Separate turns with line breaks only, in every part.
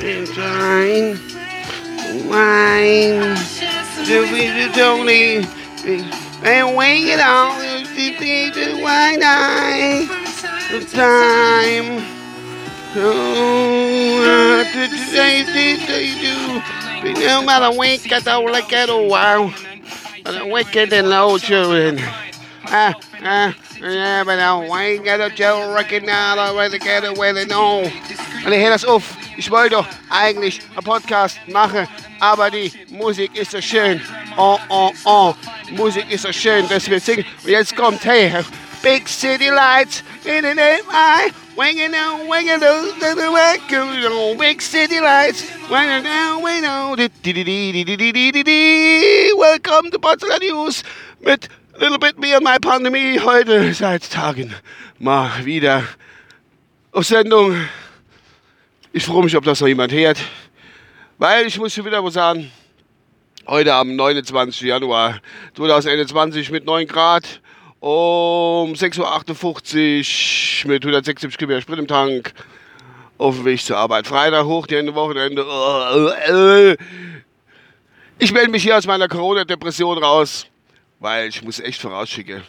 Shine, wine, to be the Tony, and wake it out, to be the wine eye, the time. Oh, today, today, do. No matter wake at all, like at all, wow. Wicked and low children. Ah, ah, ja, but now, I ain't got a Joe reckon now, I want to get away, no. Und ich höre das auf. Ich wollte doch eigentlich einen Podcast machen, aber die Musik ist so schön. Oh, oh, oh. Musik ist so schön, dass wir singen. Und jetzt kommt, hey, Big City Lights in the night, I winging down, winging down, Big City Lights, winging down, winging down, Welcome to Potsdam News mit Little Bit Me and My Pandemie. Heute seit Tagen mal wieder auf Sendung. Ich freue mich, ob das noch jemand hört. Weil ich muss schon wieder mal sagen, heute am 29. Januar 2021 mit 9 Grad um 6.58 Uhr mit 176 Kilometer Sprit im Tank auf dem Weg zur Arbeit. Freitag hoch, die Ende Wochenende. Ich melde mich hier aus meiner Corona-Depression raus, weil ich muss echt vorausschicken.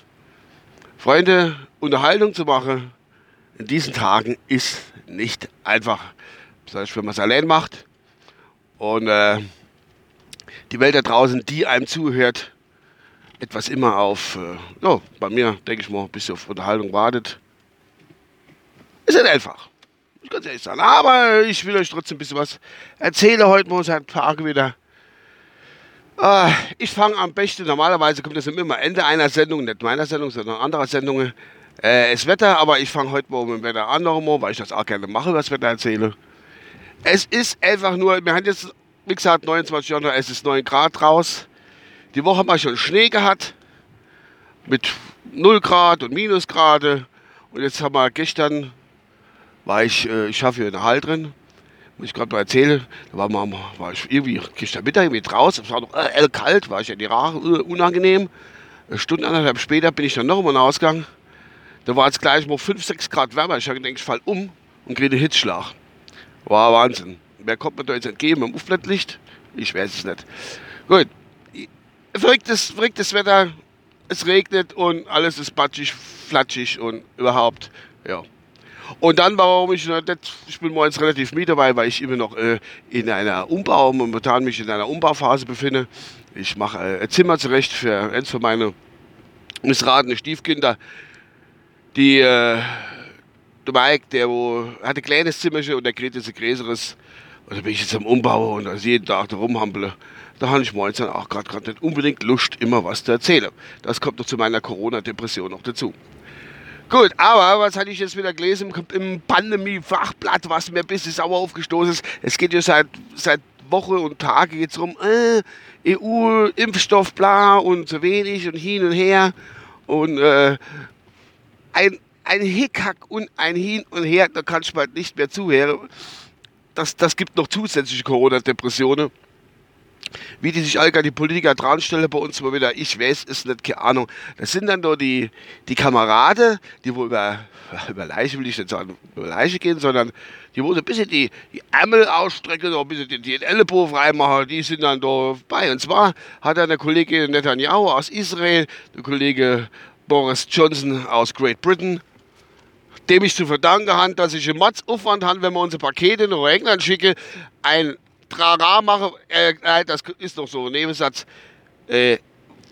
Freunde, Unterhaltung zu machen in diesen Tagen ist nicht einfach. Besonders wenn man es allein macht. Und äh, die Welt da draußen, die einem zuhört, etwas immer auf, äh, ja, bei mir, denke ich mal, ein bisschen auf Unterhaltung wartet. Ist nicht einfach. Ich kann es ehrlich sagen. Aber ich will euch trotzdem ein bisschen was erzählen heute mal seit Tagen wieder. Äh, ich fange am besten, normalerweise kommt das immer Ende einer Sendung, nicht meiner Sendung, sondern anderer Sendungen. Äh, das Wetter, aber ich fange heute mal mit dem Wetter an, weil ich das auch gerne mache, was Wetter erzähle. Es ist einfach nur, wir haben jetzt, wie gesagt, 29 Januar, es ist 9 Grad raus. Die Woche haben wir schon Schnee gehabt mit 0 Grad und Minusgrade. Und jetzt haben wir gestern, war ich, äh, ich schaffe hier in der Halle drin, muss ich gerade mal erzählen, da war, mal, war ich irgendwie gestern Mittag irgendwie draußen, es war noch äh, kalt, war ich ja die Rache, uh, unangenehm. Eine Stunde, anderthalb später bin ich dann noch mal Ausgang. Da war es gleich mal 5, 6 Grad wärmer. Ich habe gedacht, ich fall um und kriege einen Hitzschlag. War Wahnsinn. Wer kommt mir da jetzt entgegen mit dem Aufblattlicht? Ich weiß es nicht. Gut, verrücktes, verrücktes Wetter. Es regnet und alles ist batschig, flatschig und überhaupt, ja. Und dann, warum ich ich bin morgens relativ müde, weil, weil ich immer noch äh, in einer Umbau, momentan mich in einer Umbauphase befinde. Ich mache äh, ein Zimmer zurecht für eins für meine missratene Stiefkinder. Die, äh, der Mike, der wo, hat ein kleines Zimmerchen und der kriegt jetzt ein größeres. Und da bin ich jetzt am Umbau und da jeden Tag da rumhampele da habe ich morgens dann auch gerade nicht unbedingt Lust, immer was zu erzählen. Das kommt noch zu meiner Corona-Depression noch dazu. Gut, aber was hatte ich jetzt wieder gelesen im Pandemie-Fachblatt, was mir ein bisschen sauer aufgestoßen ist? Es geht ja seit, seit Woche und Tage jetzt rum, äh, EU, Impfstoff, bla und so wenig und hin und her. Und äh, ein, ein Hickhack und ein Hin und Her, da kann ich bald nicht mehr zuhören. Das, das gibt noch zusätzliche Corona-Depressionen. Wie die sich allgemein die Politiker dran stellen bei uns immer wieder, ich weiß es nicht, keine Ahnung. Das sind dann nur die, die Kameraden, die wohl über, über Leiche, will ich nicht sagen, über Leiche gehen, sondern die wollen ein bisschen die, die Ärmel ausstrecken, ein bisschen die, die Ellenbogen freimachen, die sind dann da bei. Und zwar hat dann der Kollege Netanyahu aus Israel, der Kollege Boris Johnson aus Great Britain, dem ich zu verdanken habe, dass ich einen Matzaufwand habe, wenn wir unsere Pakete nach England schicken, ein Trara mache, äh, das ist doch so ein Nebensatz. Äh,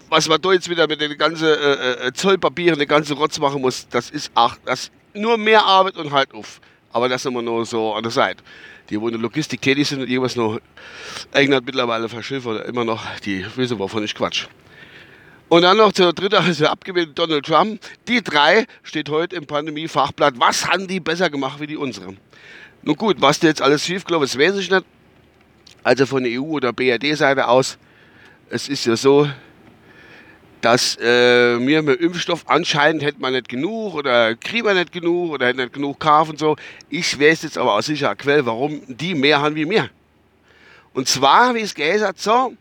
was man da jetzt wieder mit den ganzen äh, äh, Zollpapieren, den ganzen Rotz machen muss, das ist ach, das nur mehr Arbeit und halt auf. Aber das wir nur so an der Seite. Die, wo in der Logistik tätig sind und irgendwas noch England mittlerweile verschifft oder immer noch, die wissen, wovon ich quatsch. Und dann noch der dritte, also abgewählte Donald Trump. Die drei steht heute im Pandemie-Fachblatt. Was haben die besser gemacht wie die unseren? Nun gut, was da jetzt alles schief gelaufen ist, weiß ich nicht also von EU- oder BRD-Seite aus, es ist ja so, dass äh, wir mit Impfstoff anscheinend hätte man nicht genug oder kriegen wir nicht genug oder hätten nicht genug kaufen und so. Ich weiß jetzt aber aus sicherer Quelle, warum die mehr haben wie wir. Und zwar, wie es gesagt so,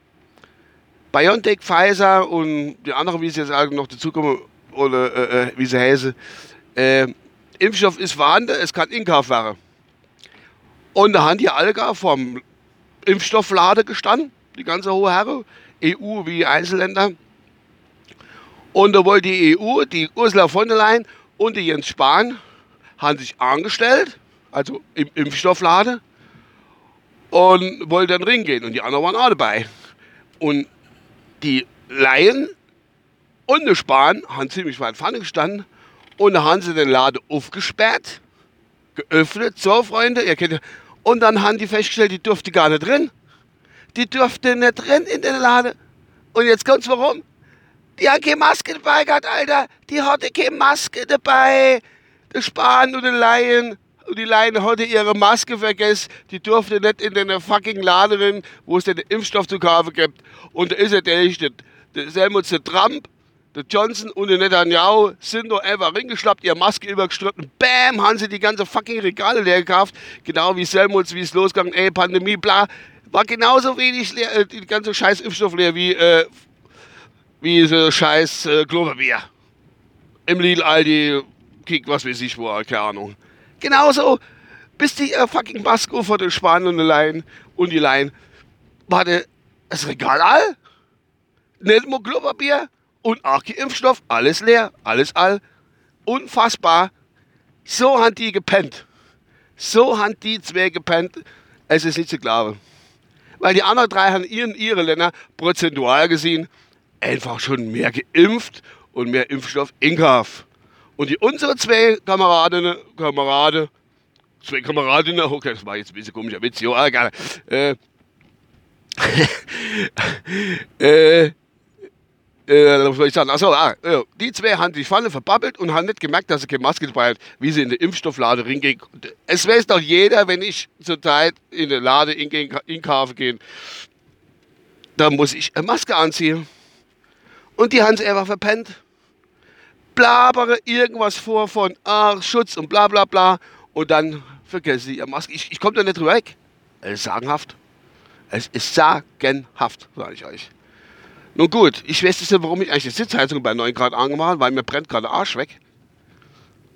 BioNTech, Pfizer und die anderen, wie es jetzt noch dazukommen, oder äh, äh, wie sie heißen, äh, Impfstoff ist vorhanden, es kann Inkauf werden. Und da haben die alle gar vom Impfstofflade gestanden, die ganze hohe Herre, EU wie Einzelländer. Und da wollte die EU, die Ursula von der Leyen und die Jens Spahn, haben sich angestellt, also im Impfstofflade, und wollten dann ringen Und die anderen waren auch dabei. Und die Laien und die Spahn haben ziemlich weit vorne gestanden und da haben sie den Laden aufgesperrt, geöffnet, so Freunde, ihr kennt ja, und dann haben die festgestellt, die durfte gar nicht drin. Die durfte nicht drin in den Laden. Und jetzt kommt's warum? Die hat keine Maske dabei gehabt, Alter. Die hatte keine Maske dabei. Der Spahn und der Laien. Und die Laien hatte ihre Maske vergessen. Die durfte nicht in den fucking Laden drin, wo es den Impfstoff zu kaufen gibt. Und da ist er der, der, der Selmut der Trump der Johnson und der Netanyahu sind doch einfach reingeschlappt, ihre Maske übergestritten. Bam, haben sie die ganze fucking Regale leer gekauft. Genau wie Selmuts, wie es losgegangen, ey, Pandemie, bla. War genauso wenig leer, äh, die ganze scheiß Impfstoff leer wie, äh, wie so scheiß äh, Klopapier. Im Lidl, Aldi, Kick, was weiß ich wo, keine Ahnung. Genauso, bis die äh, fucking Maske vor den Spanien und die Laien und die Laien war das Regal all. Nicht nur Klopapier, und auch Impfstoff, alles leer, alles all. Unfassbar. So haben die gepennt. So haben die zwei gepennt. Es ist nicht zu glauben. Weil die anderen drei haben in ihre Länder prozentual gesehen einfach schon mehr geimpft und mehr Impfstoff in Kauf. Und die unsere zwei Kameradinnen, Kamerade, zwei Kameradinnen, okay, das war jetzt ein bisschen komischer Witz, jo, egal. Äh, äh, äh, was soll ich sagen? Achso, ah, die zwei haben die Falle verbabbelt und haben nicht gemerkt, dass sie keine Maske dabei hat, wie sie in den Impfstofflade ringehen. Es weiß doch jeder, wenn ich zur Zeit in den Lade in, in Kafe gehe, da muss ich eine Maske anziehen. Und die haben sie einfach verpennt. Blabere irgendwas vor von ach, Schutz und bla bla bla. Und dann vergessen sie ihre Maske. Ich, ich komme da nicht drüber weg. Es ist sagenhaft. Es ist sagenhaft, sage ich euch. Nun gut, ich weiß nicht, warum ich eigentlich die Sitzheizung bei 9 Grad angemacht habe, weil mir brennt gerade der Arsch weg.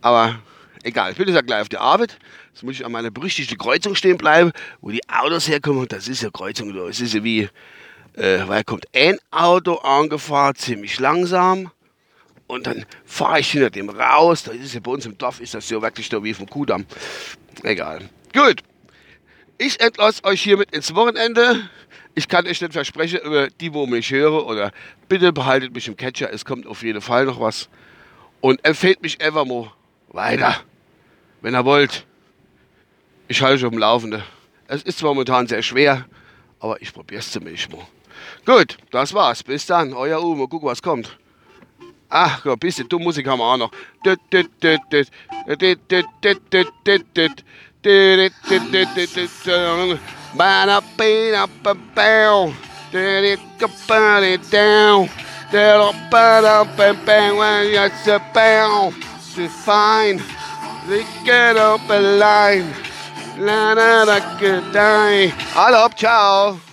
Aber egal, ich bin jetzt ja gleich auf der Arbeit. Jetzt muss ich an meiner berüchtigten Kreuzung stehen bleiben, wo die Autos herkommen. Das ist ja Kreuzung, das ist ja wie, äh, weil kommt ein Auto angefahren, ziemlich langsam. Und dann fahre ich hinter dem raus. Das ist ja bei uns im Dorf, ist das ja wirklich so wie vom Kudamm. Egal. Gut. Ich entlasse euch hiermit ins Wochenende. Ich kann euch nicht versprechen, über die, wo mich höre, oder bitte behaltet mich im Catcher, es kommt auf jeden Fall noch was. Und empfehlt mich mal weiter, wenn ihr wollt. Ich halte euch auf dem Laufenden. Es ist zwar momentan sehr schwer, aber ich probiere es zumindest mal. Gut, das war's. Bis dann. Euer Uwe. Guck, was kommt. Ach, ein bisschen dumm Musik haben wir auch noch. To find the get up a line. La da da good die. Hello, ciao.